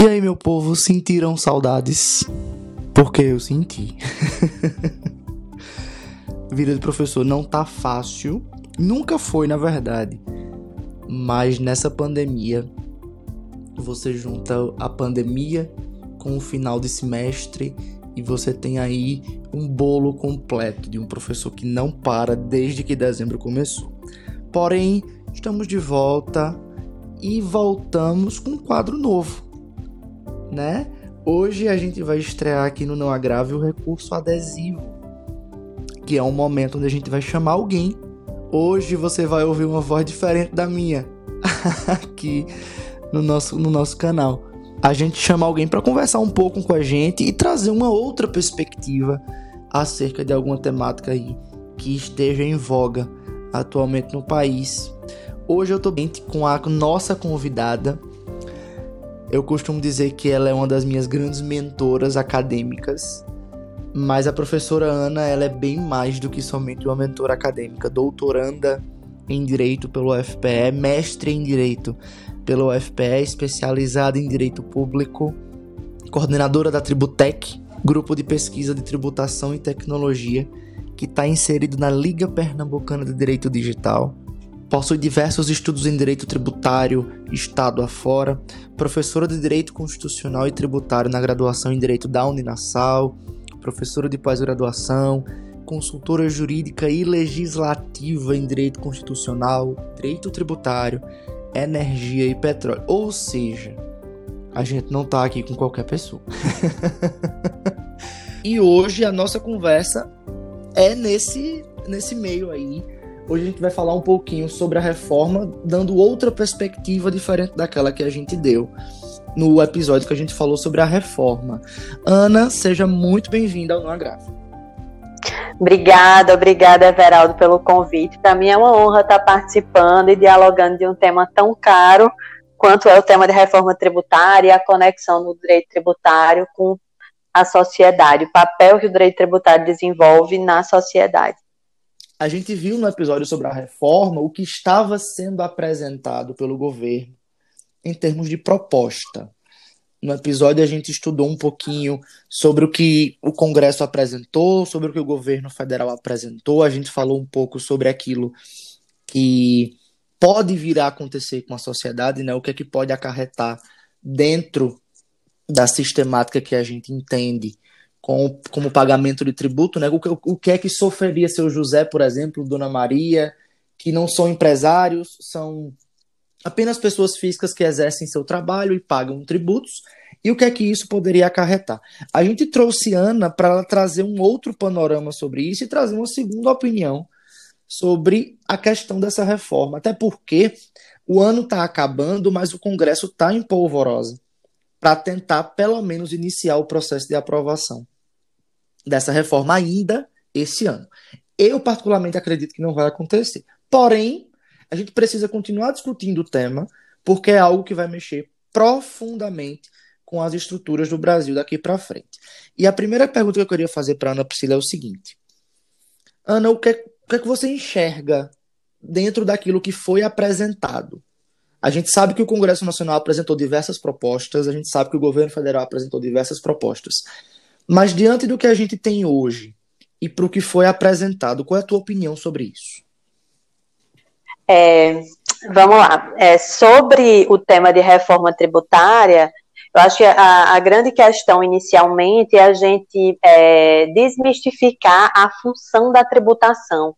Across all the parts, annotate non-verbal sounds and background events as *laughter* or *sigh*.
E aí, meu povo, sentiram saudades? Porque eu senti. *laughs* Vida de professor não tá fácil. Nunca foi, na verdade. Mas nessa pandemia, você junta a pandemia com o final de semestre e você tem aí um bolo completo de um professor que não para desde que dezembro começou. Porém, estamos de volta e voltamos com um quadro novo né? Hoje a gente vai estrear aqui no Não Agrave o recurso adesivo, que é um momento onde a gente vai chamar alguém. Hoje você vai ouvir uma voz diferente da minha *laughs* aqui no nosso, no nosso canal. A gente chama alguém para conversar um pouco com a gente e trazer uma outra perspectiva acerca de alguma temática aí que esteja em voga atualmente no país. Hoje eu tô bem com a nossa convidada, eu costumo dizer que ela é uma das minhas grandes mentoras acadêmicas, mas a professora Ana ela é bem mais do que somente uma mentora acadêmica, doutoranda em Direito pelo UFPE, mestre em Direito pelo UFPE, especializada em Direito Público, coordenadora da Tributec, grupo de pesquisa de tributação e tecnologia, que está inserido na Liga Pernambucana de Direito Digital, Possui diversos estudos em direito tributário, estado afora, professora de direito constitucional e tributário na graduação em direito da Uninasal, professora de pós-graduação, consultora jurídica e legislativa em direito constitucional, direito tributário, energia e petróleo. Ou seja, a gente não tá aqui com qualquer pessoa. *laughs* e hoje a nossa conversa é nesse nesse meio aí Hoje a gente vai falar um pouquinho sobre a reforma, dando outra perspectiva diferente daquela que a gente deu no episódio que a gente falou sobre a reforma. Ana, seja muito bem-vinda ao Agrave. Obrigada, obrigada, Everaldo, pelo convite. Para mim é uma honra estar participando e dialogando de um tema tão caro quanto é o tema de reforma tributária e a conexão do direito tributário com a sociedade, o papel que o direito tributário desenvolve na sociedade a gente viu no episódio sobre a reforma o que estava sendo apresentado pelo governo em termos de proposta. No episódio a gente estudou um pouquinho sobre o que o Congresso apresentou, sobre o que o governo federal apresentou, a gente falou um pouco sobre aquilo que pode vir a acontecer com a sociedade, né? O que é que pode acarretar dentro da sistemática que a gente entende com, como pagamento de tributo, né? O, o, que é que sofreria seu José, por exemplo, Dona Maria, que não são empresários, são apenas pessoas físicas que exercem seu trabalho e pagam tributos, e o que é que isso poderia acarretar. A gente trouxe Ana para trazer um outro panorama sobre isso e trazer uma segunda opinião sobre a questão dessa reforma, até porque o ano está acabando, mas o Congresso está em polvorosa para tentar, pelo menos, iniciar o processo de aprovação dessa reforma ainda esse ano. Eu, particularmente, acredito que não vai acontecer. Porém, a gente precisa continuar discutindo o tema, porque é algo que vai mexer profundamente com as estruturas do Brasil daqui para frente. E a primeira pergunta que eu queria fazer para Ana Priscila é o seguinte: Ana, o que, o que é que você enxerga dentro daquilo que foi apresentado a gente sabe que o Congresso Nacional apresentou diversas propostas, a gente sabe que o governo federal apresentou diversas propostas. Mas diante do que a gente tem hoje e para o que foi apresentado, qual é a tua opinião sobre isso? É, vamos lá. É, sobre o tema de reforma tributária, eu acho que a, a grande questão inicialmente é a gente é, desmistificar a função da tributação,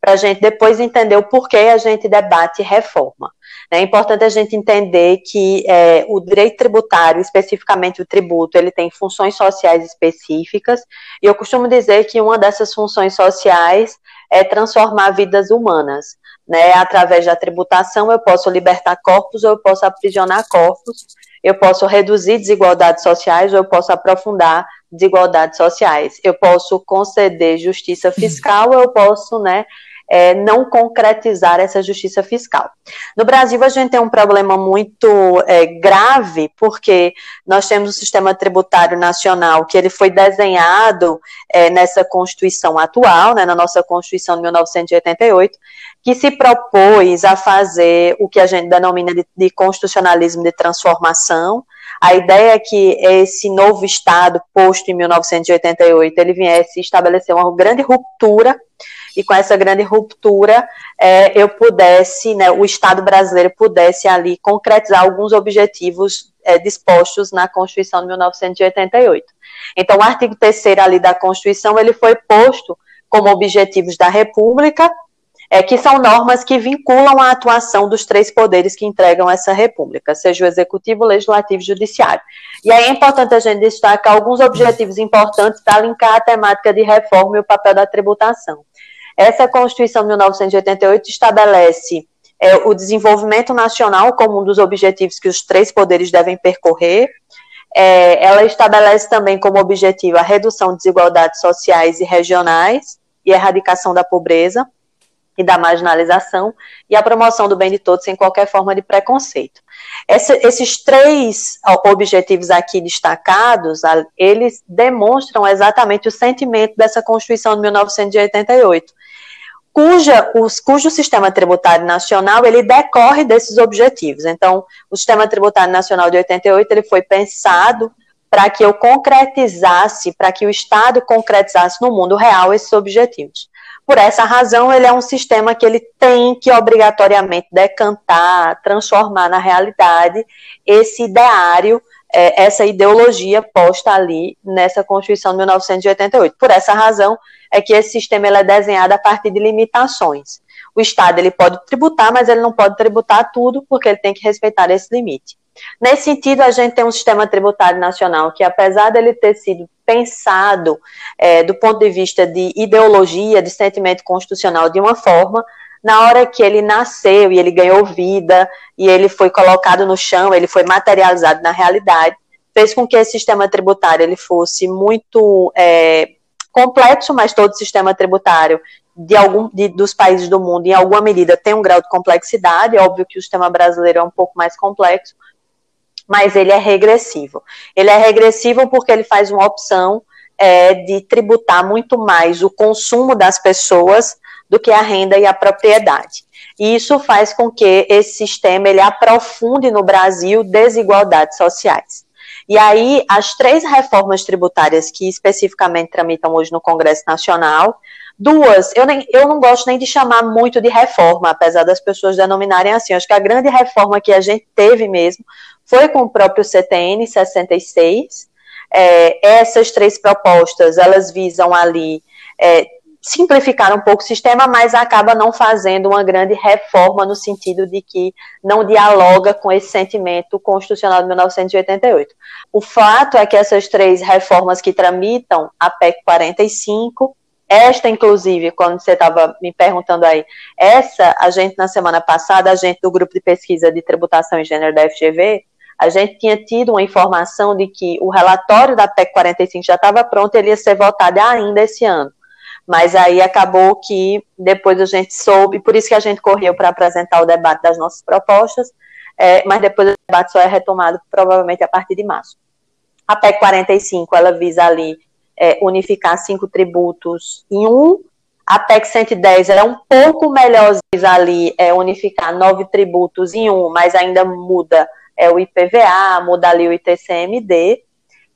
para a gente depois entender o porquê a gente debate reforma. É importante a gente entender que é, o direito tributário, especificamente o tributo, ele tem funções sociais específicas, e eu costumo dizer que uma dessas funções sociais é transformar vidas humanas. Né? Através da tributação, eu posso libertar corpos ou eu posso aprisionar corpos, eu posso reduzir desigualdades sociais ou eu posso aprofundar desigualdades sociais. Eu posso conceder justiça fiscal, ou eu posso, né, é, não concretizar essa justiça fiscal. No Brasil, a gente tem um problema muito é, grave, porque nós temos o sistema tributário nacional, que ele foi desenhado é, nessa Constituição atual, né, na nossa Constituição de 1988, que se propôs a fazer o que a gente denomina de, de constitucionalismo de transformação, A ideia é que esse novo Estado, posto em 1988, ele viesse estabelecer uma grande ruptura e com essa grande ruptura é, eu pudesse, né, o Estado brasileiro pudesse ali concretizar alguns objetivos é, dispostos na Constituição de 1988. Então, o artigo 3 ali da Constituição, ele foi posto como objetivos da República, é, que são normas que vinculam a atuação dos três poderes que entregam essa República, seja o Executivo, o Legislativo e o Judiciário. E aí é importante a gente destacar alguns objetivos importantes para linkar a temática de reforma e o papel da tributação. Essa Constituição de 1988 estabelece é, o desenvolvimento nacional como um dos objetivos que os três poderes devem percorrer. É, ela estabelece também como objetivo a redução de desigualdades sociais e regionais e a erradicação da pobreza e da marginalização e a promoção do bem de todos sem qualquer forma de preconceito. Esse, esses três objetivos aqui destacados, eles demonstram exatamente o sentimento dessa Constituição de 1988, cuja, os, cujo sistema tributário nacional ele decorre desses objetivos. Então, o sistema tributário nacional de 88 ele foi pensado para que eu concretizasse, para que o Estado concretizasse no mundo real esses objetivos. Por essa razão, ele é um sistema que ele tem que obrigatoriamente decantar, transformar na realidade esse ideário, é, essa ideologia posta ali nessa Constituição de 1988. Por essa razão é que esse sistema ele é desenhado a partir de limitações. O Estado ele pode tributar, mas ele não pode tributar tudo, porque ele tem que respeitar esse limite. Nesse sentido, a gente tem um sistema tributário nacional que, apesar dele ter sido pensado é, do ponto de vista de ideologia, de sentimento constitucional de uma forma, na hora que ele nasceu e ele ganhou vida e ele foi colocado no chão, ele foi materializado na realidade, fez com que esse sistema tributário ele fosse muito é, complexo, mas todo sistema tributário de algum de, dos países do mundo, em alguma medida, tem um grau de complexidade. É óbvio que o sistema brasileiro é um pouco mais complexo, mas ele é regressivo. Ele é regressivo porque ele faz uma opção é, de tributar muito mais o consumo das pessoas do que a renda e a propriedade. E isso faz com que esse sistema ele aprofunde no Brasil desigualdades sociais. E aí, as três reformas tributárias que especificamente tramitam hoje no Congresso Nacional, duas, eu, nem, eu não gosto nem de chamar muito de reforma, apesar das pessoas denominarem assim. Acho que a grande reforma que a gente teve mesmo foi com o próprio CTN 66. É, essas três propostas, elas visam ali é, simplificar um pouco o sistema, mas acaba não fazendo uma grande reforma no sentido de que não dialoga com esse sentimento constitucional de 1988. O fato é que essas três reformas que tramitam a PEC 45, esta, inclusive, quando você estava me perguntando aí, essa, a gente, na semana passada, a gente do grupo de pesquisa de tributação e gênero da FGV, a gente tinha tido uma informação de que o relatório da PEC 45 já estava pronto e ele ia ser votado ainda esse ano. Mas aí acabou que depois a gente soube, por isso que a gente correu para apresentar o debate das nossas propostas, é, mas depois o debate só é retomado provavelmente a partir de março. A PEC 45, ela visa ali é, unificar cinco tributos em um, a PEC 110 é um pouco melhor, ali é, unificar nove tributos em um, mas ainda muda é, o IPVA, muda ali o ITCMD,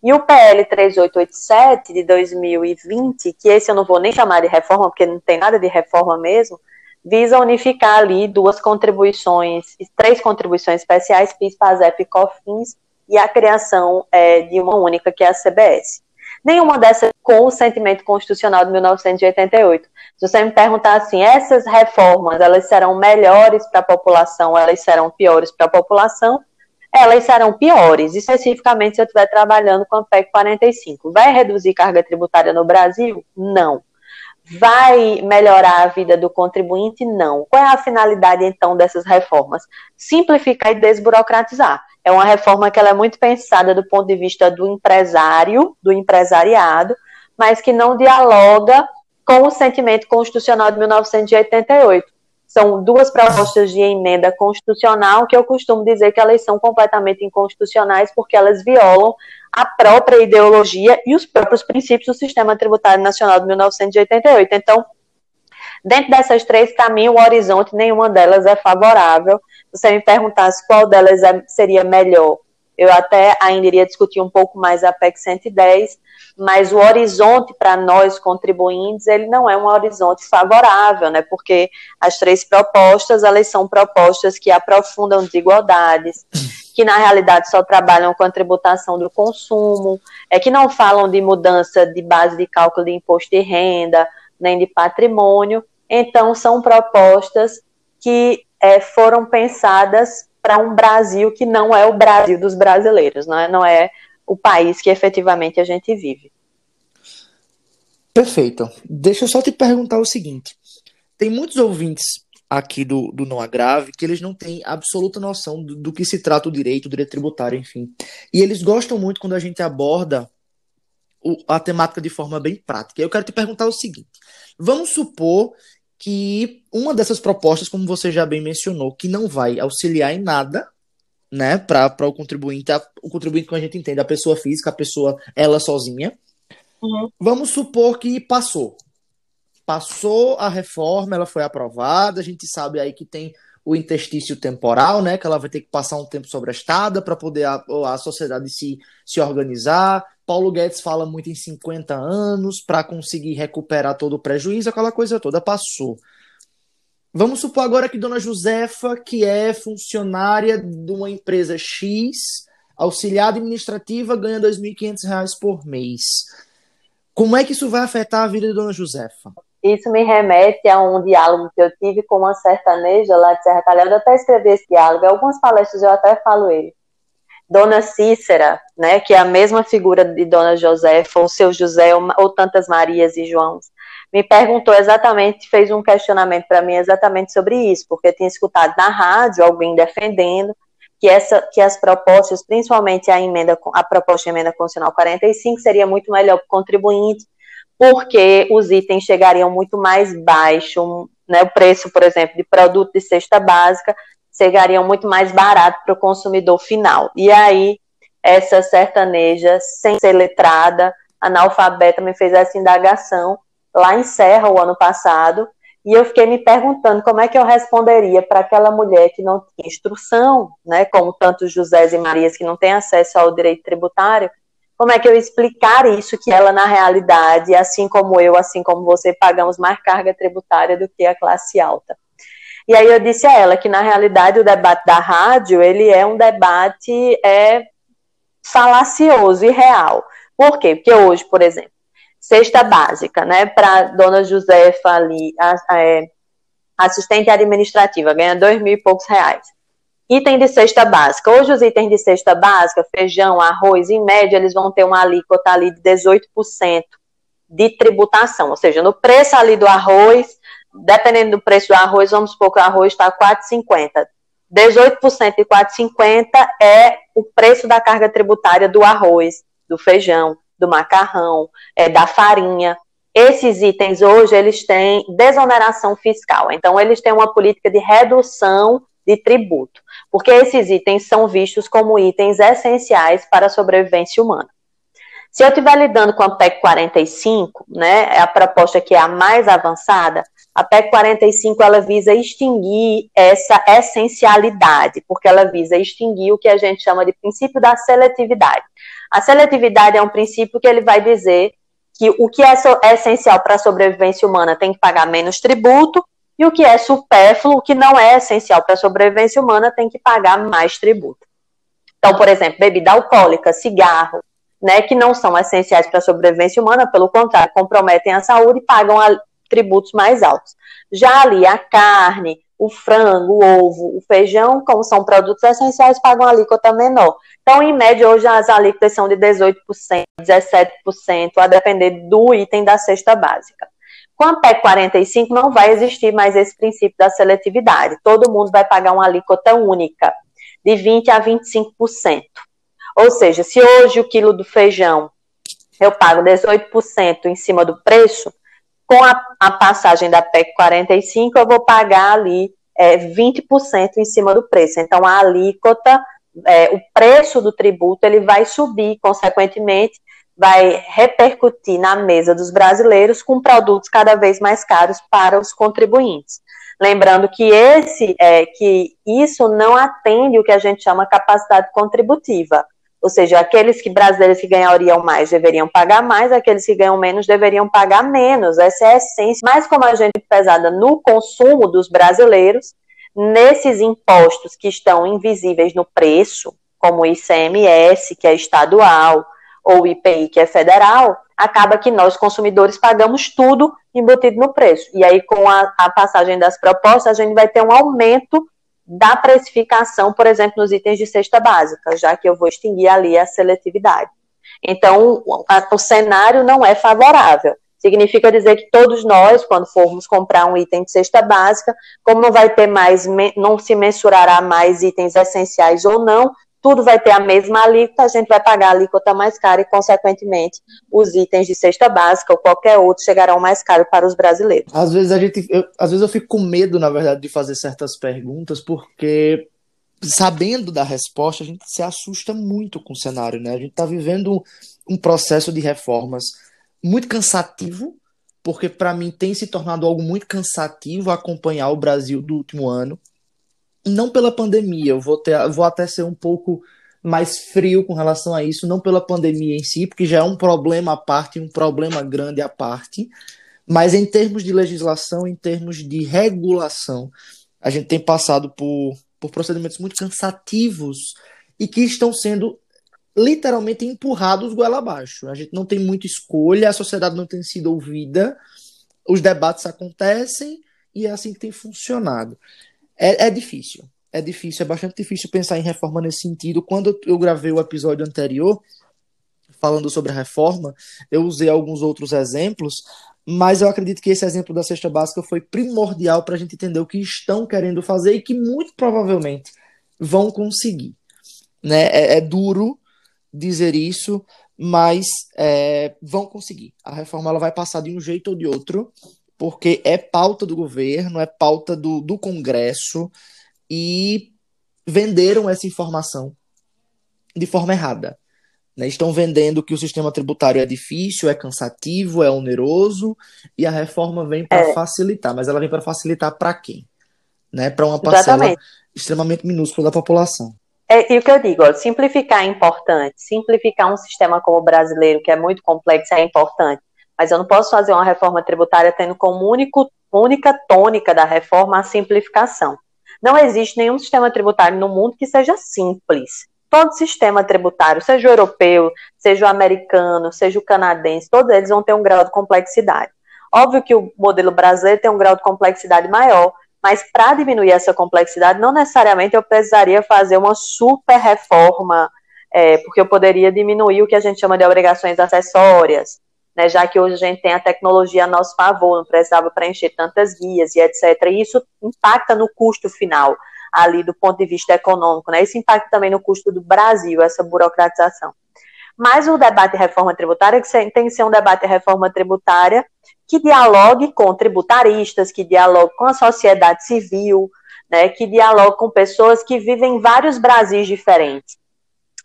e o PL 3887 de 2020, que esse eu não vou nem chamar de reforma, porque não tem nada de reforma mesmo, visa unificar ali duas contribuições, três contribuições especiais, PIS, PASEP e COFINS, e a criação é, de uma única, que é a CBS. Nenhuma dessas com o sentimento constitucional de 1988. Se você me perguntar assim, essas reformas, elas serão melhores para a população, elas serão piores para a população, elas serão piores, especificamente se eu estiver trabalhando com a PEC 45. Vai reduzir carga tributária no Brasil? Não. Vai melhorar a vida do contribuinte? Não. Qual é a finalidade, então, dessas reformas? Simplificar e desburocratizar. É uma reforma que ela é muito pensada do ponto de vista do empresário, do empresariado, mas que não dialoga com o sentimento constitucional de 1988 são duas propostas de emenda constitucional que eu costumo dizer que elas são completamente inconstitucionais porque elas violam a própria ideologia e os próprios princípios do sistema tributário nacional de 1988. Então, dentro dessas três, para mim, o horizonte, nenhuma delas é favorável. Você me perguntasse qual delas é, seria melhor, Eu até ainda iria discutir um pouco mais a PEC 110, mas o horizonte para nós contribuintes, ele não é um horizonte favorável, né? Porque as três propostas, elas são propostas que aprofundam desigualdades, que na realidade só trabalham com a tributação do consumo, é que não falam de mudança de base de cálculo de imposto de renda, nem de patrimônio. Então, são propostas que é, foram pensadas para um Brasil que não é o Brasil dos brasileiros, não é, não é o país que efetivamente a gente vive. Perfeito. Deixa eu só te perguntar o seguinte: tem muitos ouvintes aqui do, do Não Agrave que eles não têm absoluta noção do, do que se trata o direito, o direito tributário, enfim. E eles gostam muito quando a gente aborda a temática de forma bem prática. Eu quero te perguntar o seguinte: vamos supor que uma dessas propostas, como você já bem mencionou, que não vai auxiliar em nada, né, para o contribuinte, a, o contribuinte que a gente entende, a pessoa física, a pessoa ela sozinha. Uhum. Vamos supor que passou. Passou a reforma, ela foi aprovada, a gente sabe aí que tem o interstício temporal, né, que ela vai ter que passar um tempo sobrestada para poder a, a sociedade se, se organizar. Paulo Guedes fala muito em 50 anos para conseguir recuperar todo o prejuízo, aquela coisa toda passou. Vamos supor agora que Dona Josefa, que é funcionária de uma empresa X, auxiliar administrativa, ganha R$ 2.500 por mês. Como é que isso vai afetar a vida de Dona Josefa? Isso me remete a um diálogo que eu tive com uma sertaneja lá de Serra Talhada. Eu até escrevi esse diálogo, em algumas palestras eu até falo ele. Dona Cícera, né, que é a mesma figura de Dona Josefa, ou seu José, ou, ou tantas Marias e Joãos. Me perguntou exatamente, fez um questionamento para mim exatamente sobre isso, porque eu tinha escutado na rádio alguém defendendo que, essa, que as propostas, principalmente a emenda, a proposta de emenda constitucional 45, seria muito melhor para o contribuinte, porque os itens chegariam muito mais baixo, né, o preço, por exemplo, de produto de cesta básica chegariam muito mais barato para o consumidor final. E aí, essa sertaneja, sem ser letrada, analfabeta, me fez essa indagação lá em Serra o ano passado, e eu fiquei me perguntando como é que eu responderia para aquela mulher que não tinha instrução, né, como tantos José e Marias que não têm acesso ao direito tributário, como é que eu explicar isso que ela na realidade, assim como eu, assim como você, pagamos mais carga tributária do que a classe alta. E aí eu disse a ela que na realidade o debate da rádio ele é um debate é falacioso e real. Por quê? Porque hoje, por exemplo, cesta básica, né, para dona Josefa ali, a, a, é, assistente administrativa, ganha dois mil e poucos reais. Item de cesta básica. Hoje os itens de cesta básica, feijão, arroz, em média, eles vão ter uma alíquota ali de 18% de tributação, ou seja, no preço ali do arroz, dependendo do preço do arroz, vamos supor que o arroz está 4,50. 18% de 4,50 é o preço da carga tributária do arroz, do feijão, do macarrão, é, da farinha. Esses itens hoje eles têm desoneração fiscal, então eles têm uma política de redução de tributo, porque esses itens são vistos como itens essenciais para a sobrevivência humana. Se eu estiver lidando com a PEC 45, né, é a proposta que é a mais avançada, a PEC 45 ela visa extinguir essa essencialidade, porque ela visa extinguir o que a gente chama de princípio da seletividade. A seletividade é um princípio que ele vai dizer que o que é, é essencial para a sobrevivência humana tem que pagar menos tributo, e o que é supérfluo, o que não é essencial para a sobrevivência humana, tem que pagar mais tributo. Então, por exemplo, bebida alcoólica, cigarro, né, que não são essenciais para a sobrevivência humana, pelo contrário, comprometem a saúde e pagam a, tributos mais altos. Já ali a carne, o frango, o ovo, o feijão, como são produtos essenciais, pagam alíquota menor. Então, em média, hoje as alíquotas são de 18%, 17%, a depender do item da cesta básica. Com a PEC 45, não vai existir mais esse princípio da seletividade. Todo mundo vai pagar uma alíquota única, de 20% a 25%. Ou seja, se hoje o quilo do feijão eu pago 18% em cima do preço, com a, a passagem da PEC 45, eu vou pagar ali é, 20% em cima do preço. Então, a alíquota, é, o preço do tributo, ele vai subir, consequentemente, vai repercutir na mesa dos brasileiros com produtos cada vez mais caros para os contribuintes. Lembrando que esse é que isso não atende o que a gente chama capacidade contributiva. Ou seja, aqueles que brasileiros que ganhariam mais deveriam pagar mais, aqueles que ganham menos deveriam pagar menos. Essa é a essência. Mas como a gente é pesada no consumo dos brasileiros, nesses impostos que estão invisíveis no preço, como o ICMS, que é estadual, ou o IPI, que é federal, acaba que nós, consumidores, pagamos tudo embutido no preço. E aí, com a, a passagem das propostas, a gente vai ter um aumento da precificação, por exemplo, nos itens de cesta básica, já que eu vou extinguir ali a seletividade. Então, o cenário não é favorável. Significa dizer que todos nós, quando formos comprar um item de cesta básica, como não vai ter mais, não se mensurará mais itens essenciais ou não, tudo vai ter a mesma alíquota, a gente vai pagar a alíquota mais cara e, consequentemente, os itens de cesta básica ou qualquer outro chegarão mais caro para os brasileiros. Às vezes a gente, eu, às vezes eu fico com medo, na verdade, de fazer certas perguntas, porque sabendo da resposta, a gente se assusta muito com o cenário, né? A gente está vivendo um processo de reformas muito cansativo, porque para mim tem se tornado algo muito cansativo acompanhar o Brasil do último ano não pela pandemia, eu vou, ter, vou até ser um pouco mais frio com relação a isso, não pela pandemia em si, porque já é um problema à parte, um problema grande à parte, mas em termos de legislação, em termos de regulação, a gente tem passado por, por procedimentos muito cansativos e que estão sendo literalmente empurrados goela abaixo. A gente não tem muita escolha, a sociedade não tem sido ouvida, os debates acontecem e é assim que tem funcionado. É, é difícil. É difícil, é bastante difícil pensar em reforma nesse sentido. Quando eu gravei o episódio anterior, falando sobre a reforma, eu usei alguns outros exemplos, mas eu acredito que esse exemplo da cesta básica foi primordial para a gente entender o que estão querendo fazer e que muito provavelmente vão conseguir. Né? É, é duro dizer isso, mas é, vão conseguir. A reforma ela vai passar de um jeito ou de outro, porque é pauta do governo, é pauta do, do Congresso, e venderam essa informação de forma errada. Né? Estão vendendo que o sistema tributário é difícil, é cansativo, é oneroso, e a reforma vem para é. facilitar. Mas ela vem para facilitar para quem? Né? Para uma parcela Exatamente. extremamente minúscula da população. É, e o que eu digo, ó, simplificar é importante. Simplificar um sistema como o brasileiro, que é muito complexo, é importante mas eu não posso fazer uma reforma tributária tendo como único, única tônica da reforma a simplificação. Não existe nenhum sistema tributário no mundo que seja simples. Todo sistema tributário, seja o europeu, seja o americano, seja o canadense, todos eles vão ter um grau de complexidade. Óbvio que o modelo brasileiro tem um grau de complexidade maior, mas para diminuir essa complexidade, não necessariamente eu precisaria fazer uma super reforma, é, porque eu poderia diminuir o que a gente chama de obrigações acessórias, né, já que hoje a gente tem a tecnologia a nosso favor, não precisava preencher tantas guias e etc. E isso impacta no custo final, ali do ponto de vista econômico, né? Isso impacta também no custo do Brasil, essa burocratização. Mas o debate de reforma tributária tem que ser um debate de reforma tributária que dialogue com tributaristas, que dialogue com a sociedade civil, né, que dialogue com pessoas que vivem em vários Brasis diferentes.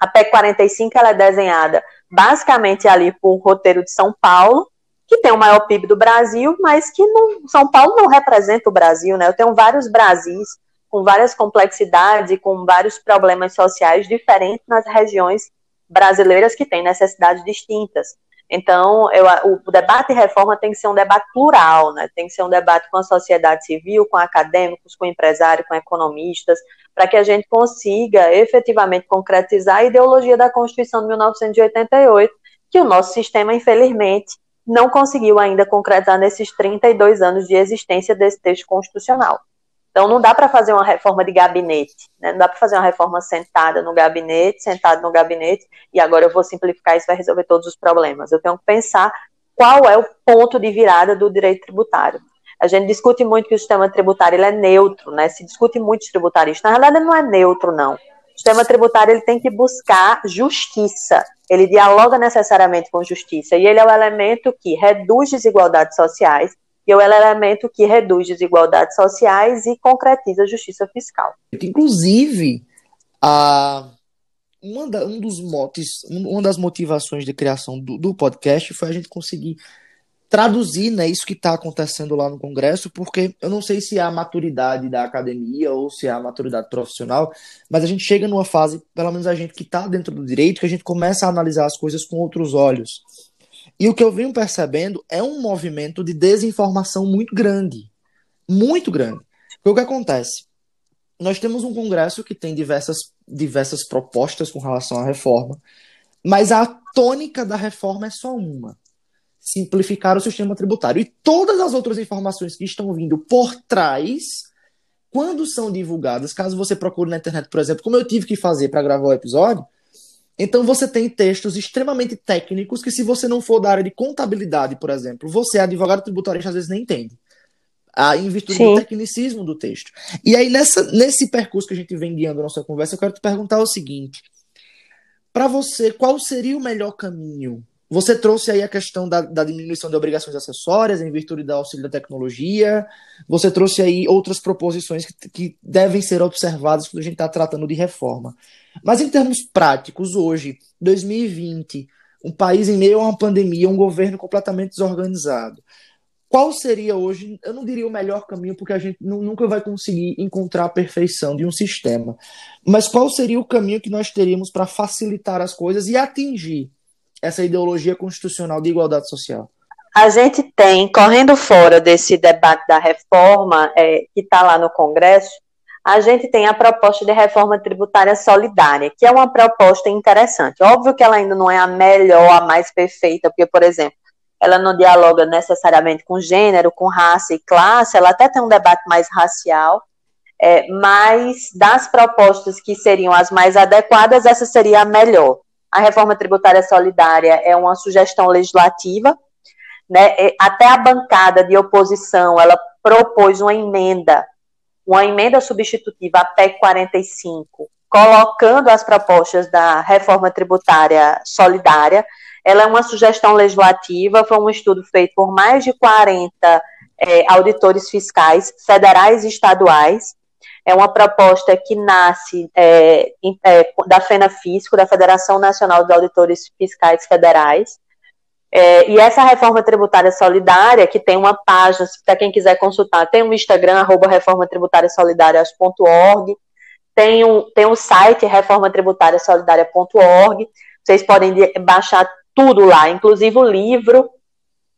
A PEC 45 ela é desenhada basicamente ali por um roteiro de São Paulo, que tem o maior PIB do Brasil, mas que não, São Paulo não representa o Brasil, né? Eu tenho vários Brasis com várias complexidades e com vários problemas sociais diferentes nas regiões brasileiras que têm necessidades distintas. Então, eu, o debate de reforma tem que ser um debate plural, né? tem que ser um debate com a sociedade civil, com acadêmicos, com empresários, com economistas, para que a gente consiga efetivamente concretizar a ideologia da Constituição de 1988, que o nosso sistema, infelizmente, não conseguiu ainda concretizar nesses 32 anos de existência desse texto constitucional. Então, não dá para fazer uma reforma de gabinete, né? não dá para fazer uma reforma sentada no gabinete, sentado no gabinete, e agora eu vou simplificar isso vai resolver todos os problemas. Eu tenho que pensar qual é o ponto de virada do direito tributário. A gente discute muito que o sistema tributário ele é neutro, né? Se discute muito tributarista. Na verdade, não é neutro, não. O sistema tributário ele tem que buscar justiça. Ele dialoga necessariamente com justiça. E ele é o elemento que reduz desigualdades sociais que é o elemento que reduz desigualdades sociais e concretiza a justiça fiscal. Inclusive, a, uma da, um dos motes, uma das motivações de criação do, do podcast foi a gente conseguir traduzir né, isso que está acontecendo lá no Congresso, porque eu não sei se é a maturidade da academia ou se é a maturidade profissional, mas a gente chega numa fase, pelo menos a gente que está dentro do direito, que a gente começa a analisar as coisas com outros olhos. E o que eu venho percebendo é um movimento de desinformação muito grande. Muito grande. O que acontece? Nós temos um Congresso que tem diversas, diversas propostas com relação à reforma, mas a tônica da reforma é só uma simplificar o sistema tributário. E todas as outras informações que estão vindo por trás, quando são divulgadas, caso você procure na internet, por exemplo, como eu tive que fazer para gravar o episódio, então você tem textos extremamente técnicos que, se você não for da área de contabilidade, por exemplo, você, advogado tributarista, às vezes nem entende. Ah, em virtude Sim. do tecnicismo do texto. E aí, nessa, nesse percurso que a gente vem guiando a nossa conversa, eu quero te perguntar o seguinte: para você, qual seria o melhor caminho você trouxe aí a questão da, da, diminuição de obrigações acessórias em virtude do auxílio da tecnologia. Você trouxe aí outras proposições que, que devem ser observadas quando a gente está tratando de reforma. Mas em termos práticos, hoje, 2020, um país em meio a uma pandemia, um governo completamente desorganizado. Qual seria hoje, eu não diria o melhor caminho, porque a gente nunca vai conseguir encontrar a perfeição de um sistema, mas qual seria o caminho que nós teríamos para facilitar as coisas e atingir essa ideologia constitucional de igualdade social? A gente tem, correndo fora desse debate da reforma é, que está lá no Congresso, a gente tem a proposta de reforma tributária solidária, que é uma proposta interessante. Óbvio que ela ainda não é a melhor, a mais perfeita, porque, por exemplo, ela não dialoga necessariamente com gênero, com raça e classe, ela até tem um debate mais racial, é, mas das propostas que seriam as mais adequadas, essa seria a melhor. A reforma tributária solidária é uma sugestão legislativa, né? Até a bancada de oposição, ela propôs uma emenda, uma emenda substitutiva à PEC 45, colocando as propostas da reforma tributária solidária. Ela é uma sugestão legislativa, foi um estudo feito por mais de 40 é, auditores fiscais, federais e estaduais, é uma proposta que nasce é, é, da FENAFISCO, da Federação Nacional dos Auditores Fiscais Federais, é, e essa reforma tributária solidária, que tem uma página, para quem quiser consultar, tem um Instagram, arroba reformatributariasolidarias.org, tem um, tem um site, reformatributariasolidaria.org, vocês podem baixar tudo lá, inclusive o livro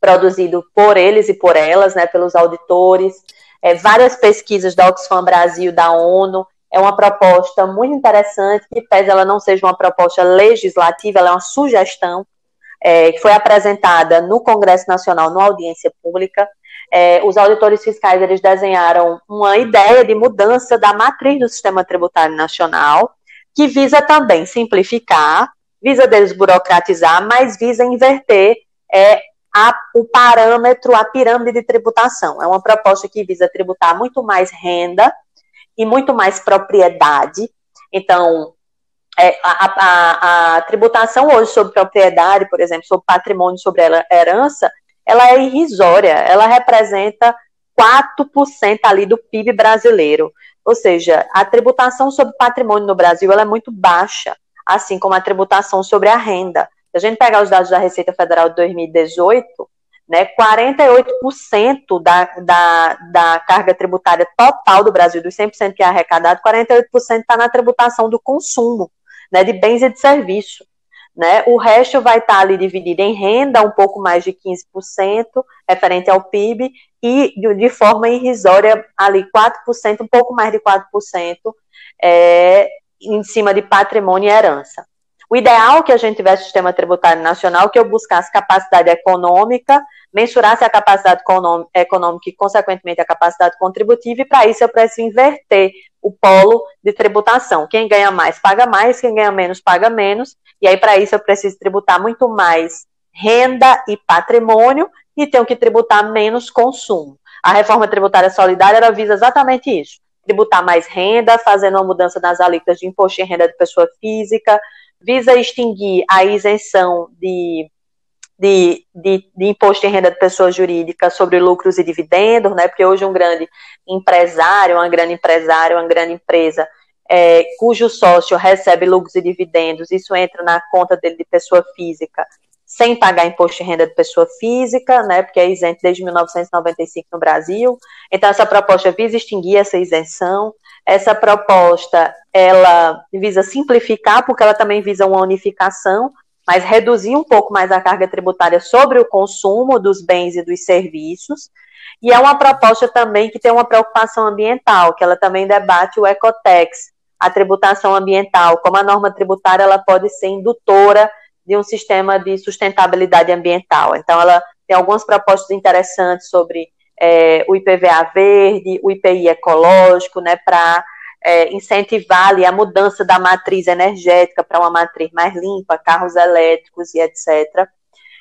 produzido por eles e por elas, né, pelos auditores, é, várias pesquisas da Oxfam Brasil, da ONU. É uma proposta muito interessante, que pese ela não seja uma proposta legislativa, ela é uma sugestão é, que foi apresentada no Congresso Nacional, numa audiência pública. É, os auditores fiscais eles desenharam uma ideia de mudança da matriz do sistema tributário nacional, que visa também simplificar, visa desburocratizar, mas visa inverter é, a, o parâmetro, a pirâmide de tributação. É uma proposta que visa tributar muito mais renda e muito mais propriedade. Então, é, a, a, a, tributação hoje sobre propriedade, por exemplo, sobre patrimônio, sobre herança, ela é irrisória, ela representa 4% ali do PIB brasileiro. Ou seja, a tributação sobre patrimônio no Brasil é muito baixa, assim como a tributação sobre a renda. Se a gente pegar os dados da Receita Federal de 2018, né, 48% da, da, da carga tributária total do Brasil, dos 100% que é arrecadado, 48% está na tributação do consumo, né, de bens e de serviços. Né? O resto vai estar tá ali dividido em renda, um pouco mais de 15%, referente ao PIB, e de forma irrisória, ali 4%, um pouco mais de 4%, é, em cima de patrimônio e herança. O ideal é que a gente tivesse sistema tributário nacional que eu buscasse capacidade econômica, mensurasse a capacidade econômica e, consequentemente, a capacidade contributiva, e para isso eu preciso inverter o polo de tributação. Quem ganha mais paga mais, quem ganha menos paga menos, e aí para isso eu preciso tributar muito mais renda e patrimônio e tenho que tributar menos consumo. A reforma tributária solidária visa exatamente isso: tributar mais renda, fazendo uma mudança nas alíquotas de imposto em renda de pessoa física, visa extinguir a isenção de, de, de, de, imposto em renda de pessoas jurídicas sobre lucros e dividendos, né? Porque hoje um grande empresário, uma grande empresária, uma grande empresa, é, cujo sócio recebe lucros e dividendos, isso entra na conta dele de pessoa física, sem pagar imposto de renda de pessoa física, né, porque é isento desde 1995 no Brasil. Então, essa proposta visa extinguir essa isenção. Essa proposta, ela visa simplificar, porque ela também visa uma unificação, mas reduzir um pouco mais a carga tributária sobre o consumo dos bens e dos serviços. E é uma proposta também que tem uma preocupação ambiental, que ela também debate o Ecotex, a tributação ambiental, como a norma tributária ela pode ser indutora de um sistema de sustentabilidade ambiental. Então, ela tem algumas propostas interessantes sobre é, o IPVA verde, o IPI ecológico, né, para é, incentivar ali, a mudança da matriz energética para uma matriz mais limpa, carros elétricos e etc.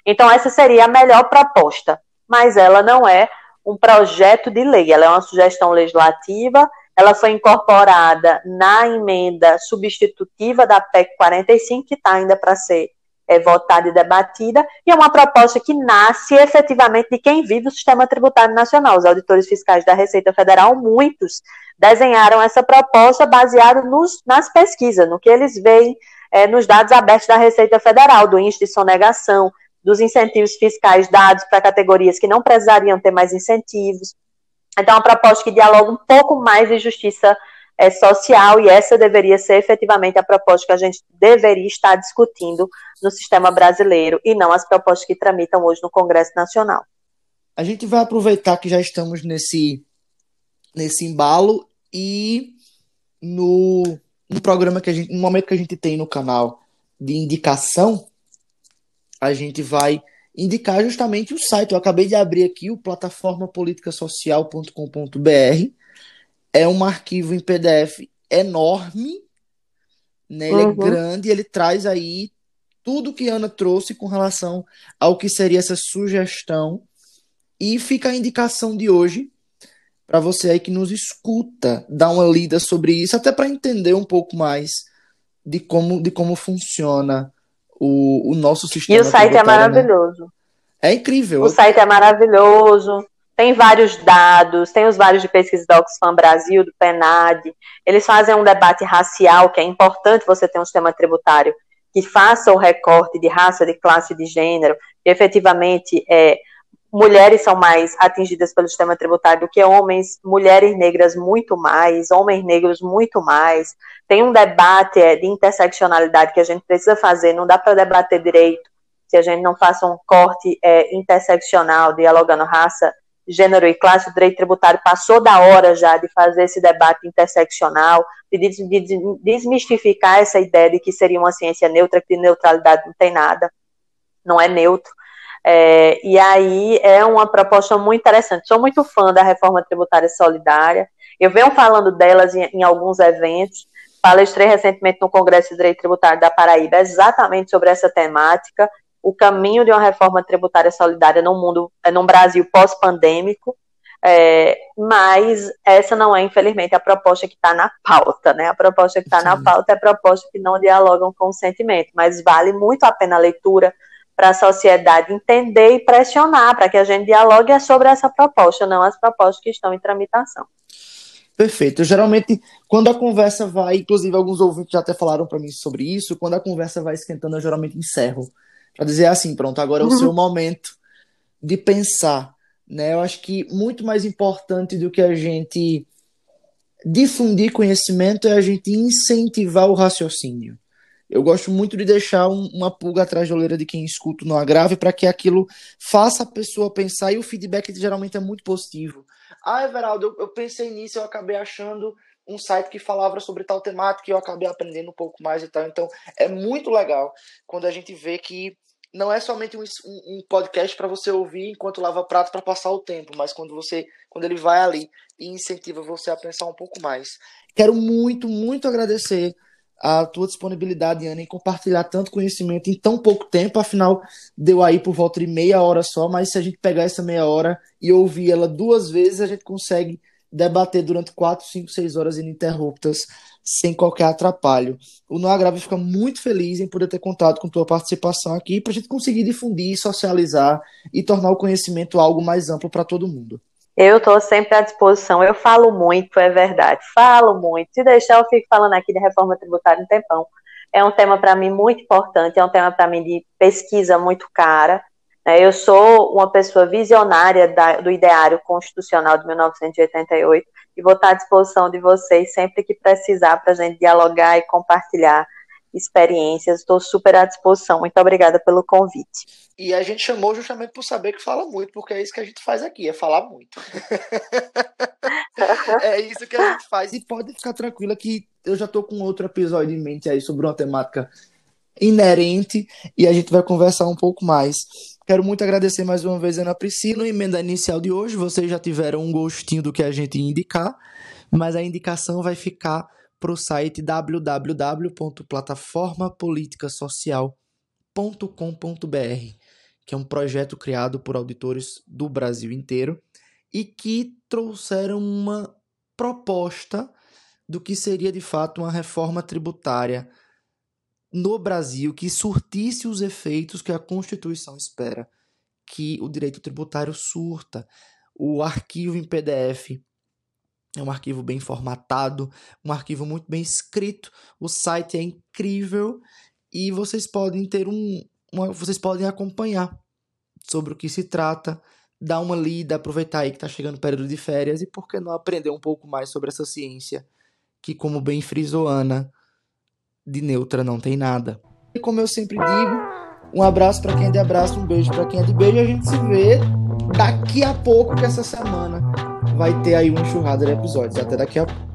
Então, essa seria a melhor proposta, mas ela não é um projeto de lei, ela é uma sugestão legislativa, ela foi incorporada na emenda substitutiva da PEC 45, que está ainda para ser é, votada e debatida, e é uma proposta que nasce efetivamente de quem vive o sistema tributário nacional. Os auditores fiscais da Receita Federal, muitos, desenharam essa proposta baseada nos, nas pesquisas, no que eles veem é, nos dados abertos da Receita Federal, do índice de sonegação, dos incentivos fiscais dados para categorias que não precisariam ter mais incentivos. Então, é uma proposta que dialoga um pouco mais de justiça é, social, e essa deveria ser efetivamente a proposta que a gente deveria estar discutindo no sistema brasileiro, e não as propostas que tramitam hoje no Congresso Nacional. A gente vai aproveitar que já estamos nesse, nesse embalo e no, no programa que a gente, no momento que a gente tem no canal de indicação, a gente vai indicar justamente o site. Eu acabei de abrir aqui o plataformapoliticasocial.com.br é um arquivo em PDF enorme, né? Ele é uhum. é grande, ele traz aí tudo que a Ana trouxe com relação ao que seria essa sugestão. E fica a indicação de hoje para você aí que nos escuta, dar uma lida sobre isso, até para entender um pouco mais de como, de como funciona o, o nosso sistema. E o site é né? maravilhoso. Né? É incrível. O site é maravilhoso. Tem vários dados, tem os vários de pesquisa da Oxfam Brasil, do PENAD. Eles fazem um debate racial, que é importante você ter um sistema tributário que faça o recorte de raça, de classe, de gênero. E efetivamente, é, mulheres são mais atingidas pelo sistema tributário do que homens, mulheres negras muito mais, homens negros muito mais. Tem um debate é, de interseccionalidade que a gente precisa fazer, não dá para debater direito se a gente não faça um corte é, interseccional, dialogando raça, gênero e classe, o direito tributário passou da hora já de fazer esse debate interseccional, de, de desmistificar essa ideia de que seria uma ciência neutra, que de neutralidade não tem nada, não é neutro. É, e aí é uma proposta muito interessante. Sou muito fã da reforma tributária solidária. Eu venho falando delas em, em alguns eventos. Palestrei recentemente no Congresso de Direito Tributário da Paraíba exatamente sobre essa temática o caminho de uma reforma tributária solidária no mundo, é, num Brasil pós-pandêmico, é, mas essa não é, infelizmente, a proposta que está na pauta, né? A proposta que está na pauta é a proposta que não dialogam com o sentimento, mas vale muito a pena a leitura para a sociedade entender e pressionar para que a gente dialogue sobre essa proposta, não as propostas que estão em tramitação. Perfeito. Geralmente, quando a conversa vai, inclusive alguns ouvintes já até falaram para mim sobre isso, quando a conversa vai esquentando, eu geralmente encerro para dizer assim, pronto, agora é o seu momento de pensar, né? Eu acho que muito mais importante do que a gente difundir conhecimento é a gente incentivar o raciocínio. Eu gosto muito de deixar um, uma pulga atrás da oleira de quem escuta no agrave para que aquilo faça a pessoa pensar e o feedback geralmente é muito positivo. Ah, Everaldo, eu, eu pensei nisso, eu acabei achando um site que falava sobre tal temática e eu acabei aprendendo um pouco mais e tal. Então, é muito legal quando a gente vê que não é somente um, um podcast para você ouvir enquanto lava prato para passar o tempo, mas quando você quando ele vai ali e incentiva você a pensar um pouco mais. Quero muito, muito agradecer a tua disponibilidade, Ana, em compartilhar tanto conhecimento em tão pouco tempo. Afinal, deu aí por volta de meia hora só, mas se a gente pegar essa meia hora e ouvir ela duas vezes, a gente consegue debater durante quatro, cinco, seis horas ininterruptas sem qualquer atrapalho. O No Agrave fica muito feliz em poder ter contado com tua participação aqui para a gente conseguir difundir, socializar e tornar o conhecimento algo mais amplo para todo mundo. Eu estou sempre à disposição. Eu falo muito, é verdade. Falo muito. Se deixar, eu fico falando aqui de reforma tributária um tempão. é um tema para mim muito importante, é um tema para mim de pesquisa muito cara. Né? Eu sou uma pessoa visionária da, do ideário constitucional de 1988 e vou estar à disposição de vocês sempre que precisar para a gente dialogar e compartilhar experiências. Estou super à disposição. Muito obrigada pelo convite. E a gente chamou justamente por saber que fala muito, porque é isso que a gente faz aqui, é falar muito. *laughs* é isso que a gente faz. E pode ficar tranquila que eu já estou com outro episódio em mente aí sobre uma temática inerente e a gente vai conversar um pouco mais. Quero muito agradecer mais uma vez a Ana Priscila. Emenda inicial de hoje, vocês já tiveram um gostinho do que a gente ia indicar, mas a indicação vai ficar para o site www.plataformapoliticasocial.com.br, que é um projeto criado por auditores do Brasil inteiro e que trouxeram uma proposta do que seria de fato uma reforma tributária no Brasil que surtisse os efeitos que a Constituição espera que o direito tributário surta. O arquivo em PDF é um arquivo bem formatado, um arquivo muito bem escrito. O site é incrível e vocês podem ter um, uma, vocês podem acompanhar sobre o que se trata, dar uma lida, aproveitar aí que está chegando o período de férias e por que não aprender um pouco mais sobre essa ciência que, como bem frisou Ana, de neutra não tem nada. E como eu sempre digo, um abraço para quem é de abraço, um beijo para quem é de beijo a gente se vê daqui a pouco que essa semana vai ter aí uma enxurrada de episódios. Até daqui a pouco.